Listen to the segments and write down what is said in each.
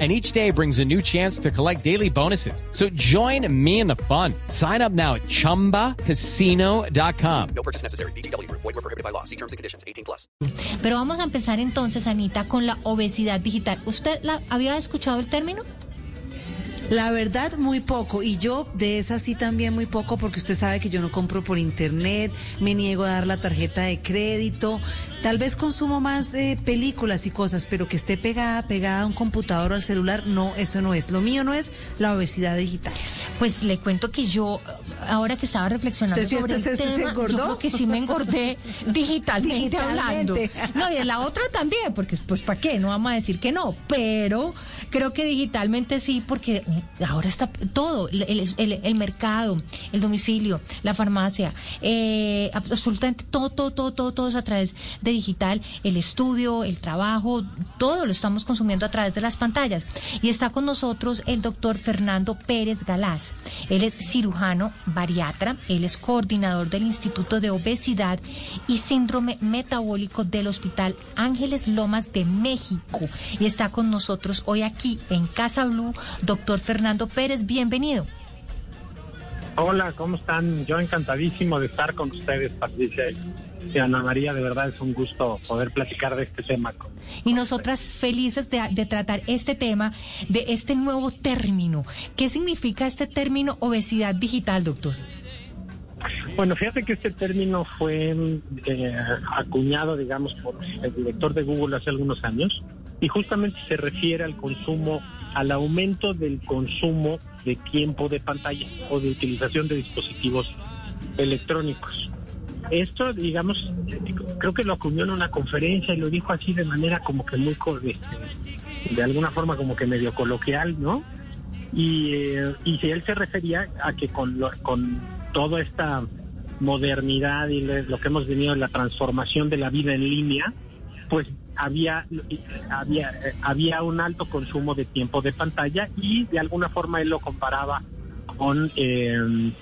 And each day brings a new chance to collect daily bonuses. So join me in the fun. Sign up now at chumbacasino.com. No purchase necessary. BGW. Void were prohibited by law. See terms and conditions. 18 plus. Pero vamos a empezar entonces, Anita, con la obesidad digital. ¿Usted la, había escuchado el término? La verdad, muy poco. Y yo de esa sí también muy poco, porque usted sabe que yo no compro por internet, me niego a dar la tarjeta de crédito. Tal vez consumo más eh, películas y cosas, pero que esté pegada, pegada a un computador o al celular, no, eso no es. Lo mío no es la obesidad digital. Pues le cuento que yo, ahora que estaba reflexionando ¿Usted sí sobre el se- se tema, engordó? yo creo que sí me engordé digitalmente, hablando. Digitalmente. No, y en la otra también, porque pues ¿para qué? No vamos a decir que no, pero creo que digitalmente sí, porque ahora está todo, el mercado, el domicilio, la farmacia, eh, absolutamente todo, todo, todo, todo, todo es a través de digital, el estudio, el trabajo, todo lo estamos consumiendo a través de las pantallas. Y está con nosotros el doctor Fernando Pérez Galás. Él es cirujano bariatra, él es coordinador del Instituto de Obesidad y Síndrome Metabólico del Hospital Ángeles Lomas de México. Y está con nosotros hoy aquí en Casa Blue, doctor Fernando Pérez, bienvenido. Hola, ¿cómo están? Yo encantadísimo de estar con ustedes, Patricia y Ana María. De verdad es un gusto poder platicar de este tema. con- Y nosotras felices de, de tratar este tema, de este nuevo término. ¿Qué significa este término obesidad digital, doctor? Bueno, fíjate que este término fue eh, acuñado, digamos, por el director de Google hace algunos años y justamente se refiere al consumo, al aumento del consumo de tiempo de pantalla o de utilización de dispositivos electrónicos. Esto, digamos, creo que lo acuñó en una conferencia y lo dijo así de manera como que muy, este, de alguna forma como que medio coloquial, ¿no? Y, eh, y si él se refería a que con, lo- con toda esta modernidad y lo que hemos venido en la transformación de la vida en línea, pues había, había, había un alto consumo de tiempo de pantalla y de alguna forma él lo comparaba con eh,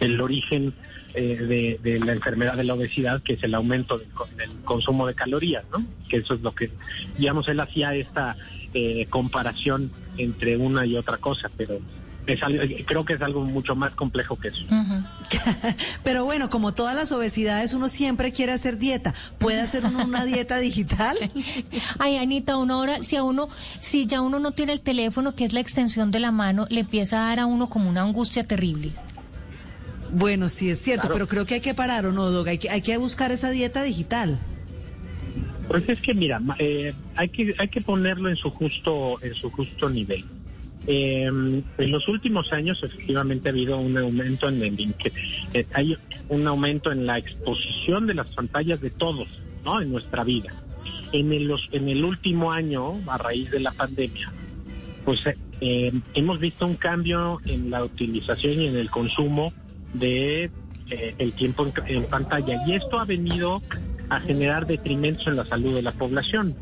el origen eh, de, la enfermedad de la obesidad, que es el aumento del, del consumo de calorías, ¿no? Que eso es lo que, digamos, él hacía esta eh, comparación entre una y otra cosa, pero es algo, creo que es algo mucho más complejo que eso. Pero bueno, como todas las obesidades, uno siempre quiere hacer dieta. ¿Puede hacer uno una dieta digital? Ay, Anita, una hora, si a uno, si ya uno no tiene el teléfono, que es la extensión de la mano, le empieza a dar a uno como una angustia terrible. Bueno, sí es cierto, Claro. pero creo que hay que parar, ¿o no, Dog? Hay que, hay que buscar esa dieta digital. Pues es que mira, eh, hay que hay que ponerlo en su justo en su justo nivel. Eh, en los últimos años efectivamente ha habido un aumento en el eh, hay un aumento en la exposición de las pantallas de todos, ¿no? En nuestra vida. En el en el último año, a raíz de la pandemia, pues eh, eh, hemos visto un cambio en la utilización y en el consumo de eh, el tiempo en, en pantalla y esto ha venido a generar detrimentos en la salud de la población.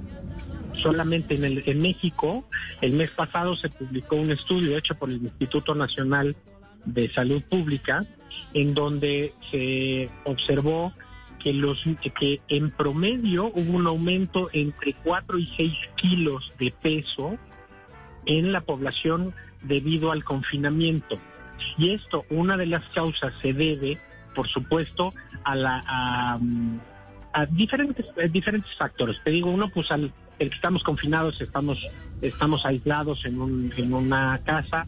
Solamente en, el, en México, el mes pasado se publicó un estudio hecho por el Instituto Nacional de Salud Pública, en donde se observó que los que en promedio hubo un aumento entre 4 y 6 kilos de peso en la población debido al confinamiento. Y esto, una de las causas se debe, por supuesto, a la a, a diferentes eh, diferentes factores. Te digo, uno pues al el que estamos confinados, estamos estamos aislados en un en una casa,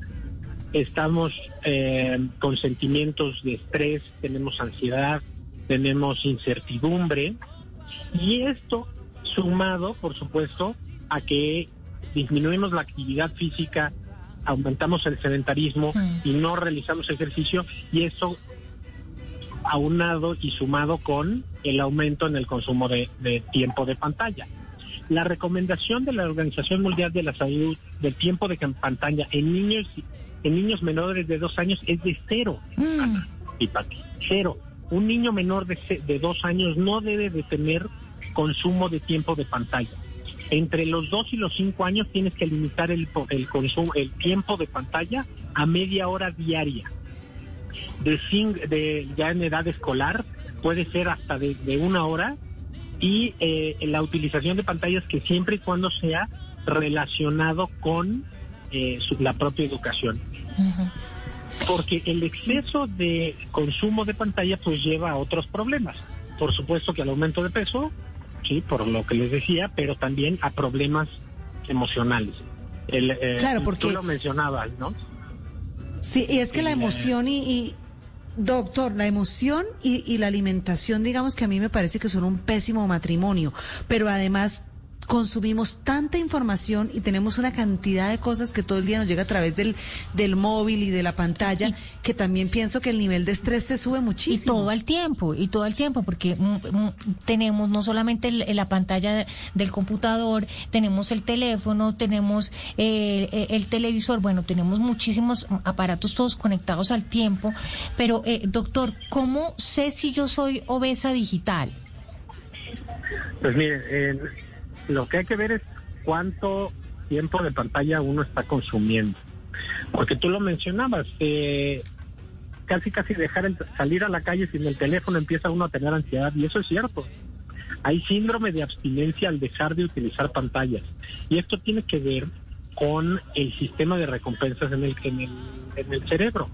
estamos eh, con sentimientos de estrés, tenemos ansiedad, tenemos incertidumbre y esto sumado, por supuesto, a que disminuimos la actividad física, aumentamos el sedentarismo y no realizamos ejercicio y eso aunado y sumado con el aumento en el consumo de, de tiempo de pantalla. La recomendación de la Organización Mundial de la Salud del tiempo de pantalla en niños en niños menores de dos años es de cero, Mm, y Pati, cero. Un niño menor de, de dos años no debe de tener consumo de tiempo de pantalla. Entre los 2 y los 5 años tienes que limitar el, el consumo, el tiempo de pantalla a media hora diaria. De, cin- de ya en edad escolar puede ser hasta de, de una hora y eh, la utilización de pantallas que siempre y cuando sea relacionado con eh, su- la propia educación. Porque el exceso de consumo de pantalla pues lleva a otros problemas. Por supuesto que al aumento de peso, sí, por lo que les decía, pero también a problemas emocionales. El, eh, Claro, porque- Tú lo mencionabas, ¿no? Sí, y es que la Eh, emoción y, y- doctor, la emoción y, y la alimentación, digamos que a mí me parece que son un pésimo matrimonio, pero además consumimos tanta información y tenemos una cantidad de cosas que todo el día nos llega a través del, del móvil y de la pantalla, Y- que también pienso que el nivel de estrés se sube Y muchísimo. todo el tiempo, y todo el tiempo, porque mm, mm, tenemos no solamente el- la pantalla de- del computador, tenemos el teléfono, tenemos eh, eh, el televisor, bueno, tenemos muchísimos aparatos todos conectados al tiempo, pero eh, doctor, ¿cómo sé si yo soy obesa digital? Pues mire, eh, lo que hay que ver es cuánto tiempo de pantalla uno está consumiendo. Porque tú lo mencionabas, eh, casi casi dejar el, salir a la calle sin el teléfono empieza uno a tener ansiedad y eso es cierto. Hay síndrome de abstinencia al dejar de utilizar pantallas y esto tiene que ver con el sistema de recompensas en el, en el, en el cerebro.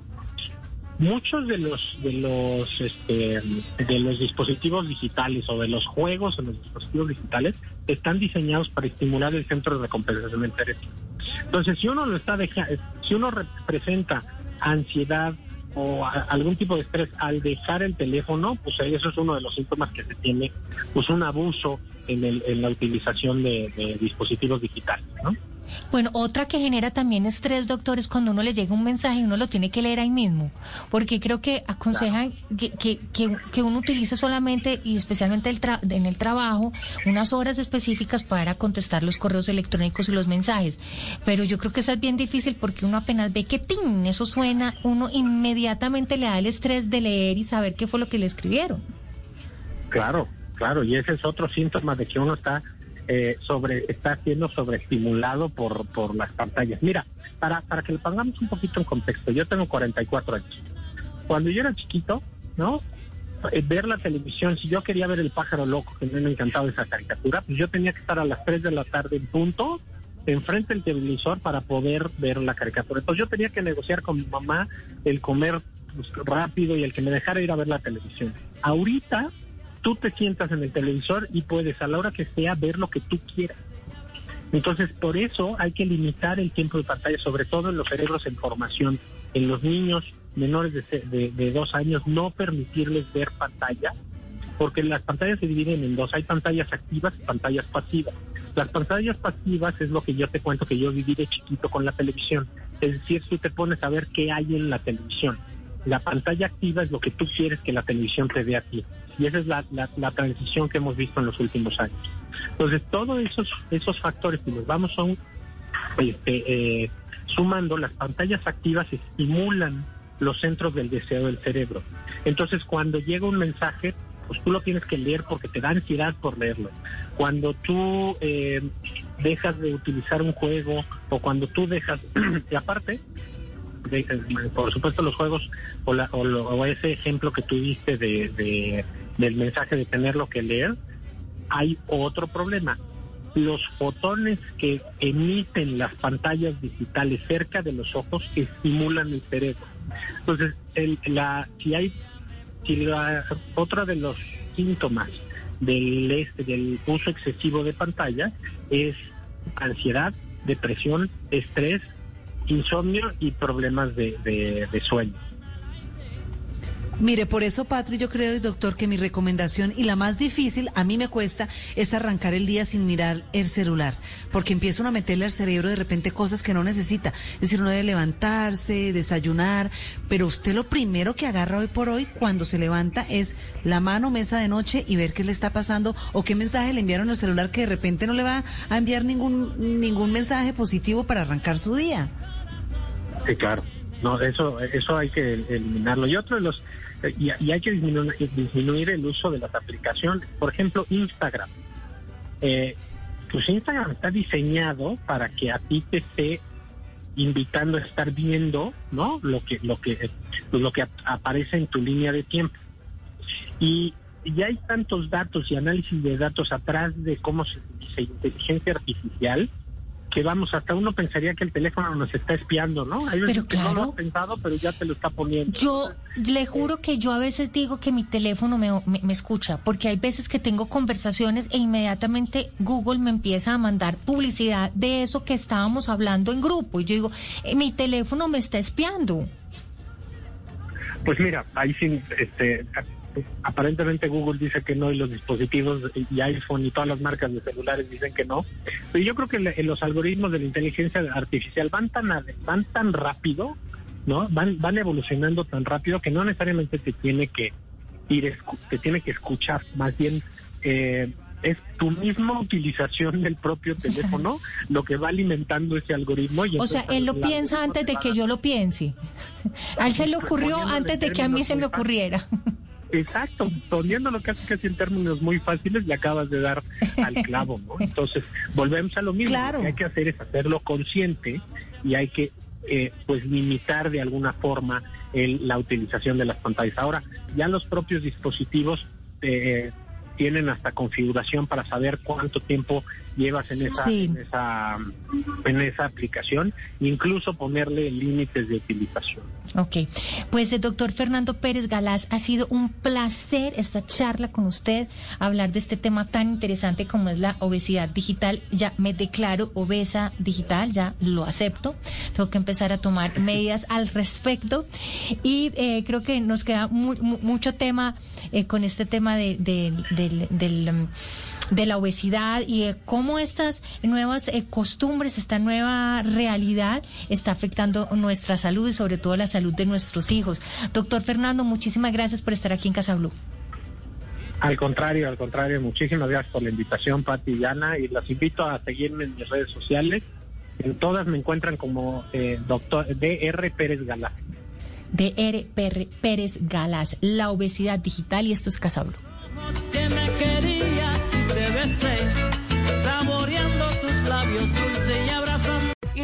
Muchos de los de los este, de los dispositivos digitales o de los juegos en los dispositivos digitales están diseñados para estimular el centro de recompensas en el cerebro. Entonces, si uno lo está deja, si uno representa ansiedad o algún tipo de estrés al dejar el teléfono, pues eso es uno de los síntomas que se tiene, pues un abuso en, el, en la utilización de, de dispositivos digitales, ¿no? Bueno, otra que genera también estrés, doctor, es cuando uno le llega un mensaje y uno lo tiene que leer ahí mismo, porque creo que aconsejan que, que, que, que uno utilice solamente y especialmente el tra- en el trabajo unas horas específicas para contestar los correos electrónicos y los mensajes. Pero yo creo que eso es bien difícil porque uno apenas ve que ¡tin! eso suena, uno inmediatamente le da el estrés de leer y saber qué fue lo que le escribieron. Claro, claro, y ese es otro síntoma de que uno está eh, sobre está siendo sobreestimulado por por las pantallas. Mira, para para que lo pongamos un poquito en contexto, yo tengo 44 años. Cuando yo era chiquito, ¿no? Eh, ver la televisión, si yo quería ver el pájaro loco, que me encantaba esa caricatura, pues yo tenía que estar a las 3 de la tarde en punto enfrente del televisor para poder ver la caricatura. Entonces yo tenía que negociar con mi mamá el comer pues, rápido y el que me dejara ir a ver la televisión. Ahorita tú te sientas en el televisor y puedes a la hora que sea ver lo que tú quieras. Entonces, por eso hay que limitar el tiempo de pantalla, sobre todo en los cerebros en formación. En los niños menores de, de, de dos años, no permitirles ver pantalla, porque las pantallas se dividen en dos. Hay pantallas activas y pantallas pasivas. Las pantallas pasivas es lo que yo te cuento que yo viví de chiquito con la televisión. Es decir, tú te pones a ver qué hay en la televisión. La pantalla activa es lo que tú quieres que la televisión te dé a ti. Y esa es la, la, la transición que hemos visto en los últimos años. Entonces, todos esos, esos factores, si los vamos este, eh, sumando, las pantallas activas estimulan los centros del deseo del cerebro. Entonces, cuando llega un mensaje, pues tú lo tienes que leer porque te da ansiedad por leerlo. Cuando tú eh, dejas de utilizar un juego o cuando tú dejas, y aparte, por supuesto los juegos o, la- o lo- ese ejemplo que tú diste de, de- del mensaje de tenerlo que leer, hay otro problema. Los fotones que emiten las pantallas digitales cerca de los ojos estimulan el cerebro. Entonces, el, la, si hay, si la, otra de los síntomas del, este, del uso excesivo de pantalla es ansiedad, depresión, estrés, insomnio y problemas de, de, sueño. Mire, por eso, Patri, yo creo, doctor, que mi recomendación y la más difícil, a mí me cuesta, es arrancar el día sin mirar el celular, porque empieza uno a meterle al cerebro de repente cosas que no necesita. Es decir, uno debe levantarse, desayunar, pero usted lo primero que agarra hoy por hoy cuando se levanta es la mano, mesa de noche y ver qué le está pasando o qué mensaje le enviaron al celular que de repente no le va a enviar ningún, ningún mensaje positivo para arrancar su día. Sí, claro. No, eso, eso hay que eliminarlo. Y otro de los, y, hay que disminuir, disminuir el uso de las aplicaciones. Por ejemplo, Instagram. eh, pues Instagram está diseñado para que a ti te esté invitando a estar viendo, ¿no? Lo que lo que lo que aparece en tu línea de tiempo. Y ya hay tantos datos y análisis de datos atrás de cómo se dice inteligencia artificial que vamos, hasta uno pensaría que el teléfono nos está espiando, ¿no? Hay veces Pero que no lo claro. has pensado, pero ya te lo está poniendo. Yo le juro que yo a veces digo que mi teléfono me, me- me escucha, porque hay veces que tengo conversaciones e inmediatamente Google me empieza a mandar publicidad de eso que estábamos hablando en grupo. Y yo digo, eh, mi teléfono me está espiando. Pues mira, ahí sí, este, aparentemente Google dice que no y los dispositivos y iPhone y todas las marcas de celulares dicen que no. Pero yo creo que los algoritmos de la inteligencia artificial van tan van tan rápido, ¿no? Van van evolucionando tan rápido que no necesariamente te tiene que ir te tiene que escuchar, más bien eh, es tu misma utilización del propio teléfono lo que va alimentando ese algoritmo. Y O sea, él lo piensa antes te de que yo lo piense. A él se le ocurrió antes de que a mí se me ocurriera. Exacto, poniéndolo casi casi en términos muy fáciles, le acabas de dar al clavo, ¿no? Entonces, volvemos a lo mismo. Claro. Lo que hay que hacer es hacerlo consciente y hay que, eh, pues, limitar de alguna forma el- la utilización de las pantallas. Ahora, ya los propios dispositivos eh, tienen hasta configuración para saber cuánto tiempo llevas en esa, Sí. en esa, en esa aplicación, incluso ponerle límites de utilización. Ok, pues el doctor Fernando Pérez Galás, ha sido un placer esta charla con usted, hablar de este tema tan interesante como es la obesidad digital. Ya me declaro obesa digital, ya lo acepto. Tengo que empezar a tomar medidas al respecto. Y eh, creo que nos queda mu- mu- mucho tema eh, con este tema de, de- del- del, um, de la obesidad y de cómo estas nuevas eh, costumbres, esta nueva realidad está afectando nuestra salud y sobre todo la salud de nuestros hijos. Doctor Fernando, muchísimas gracias por estar aquí en Casa Blue. Al contrario, al contrario, muchísimas gracias por la invitación, Pati y Ana, y las invito a seguirme en mis redes sociales. En todas me encuentran como eh, doctor DR Pérez Galá. De R. Perre- Pérez Galás, la obesidad digital y esto es Casa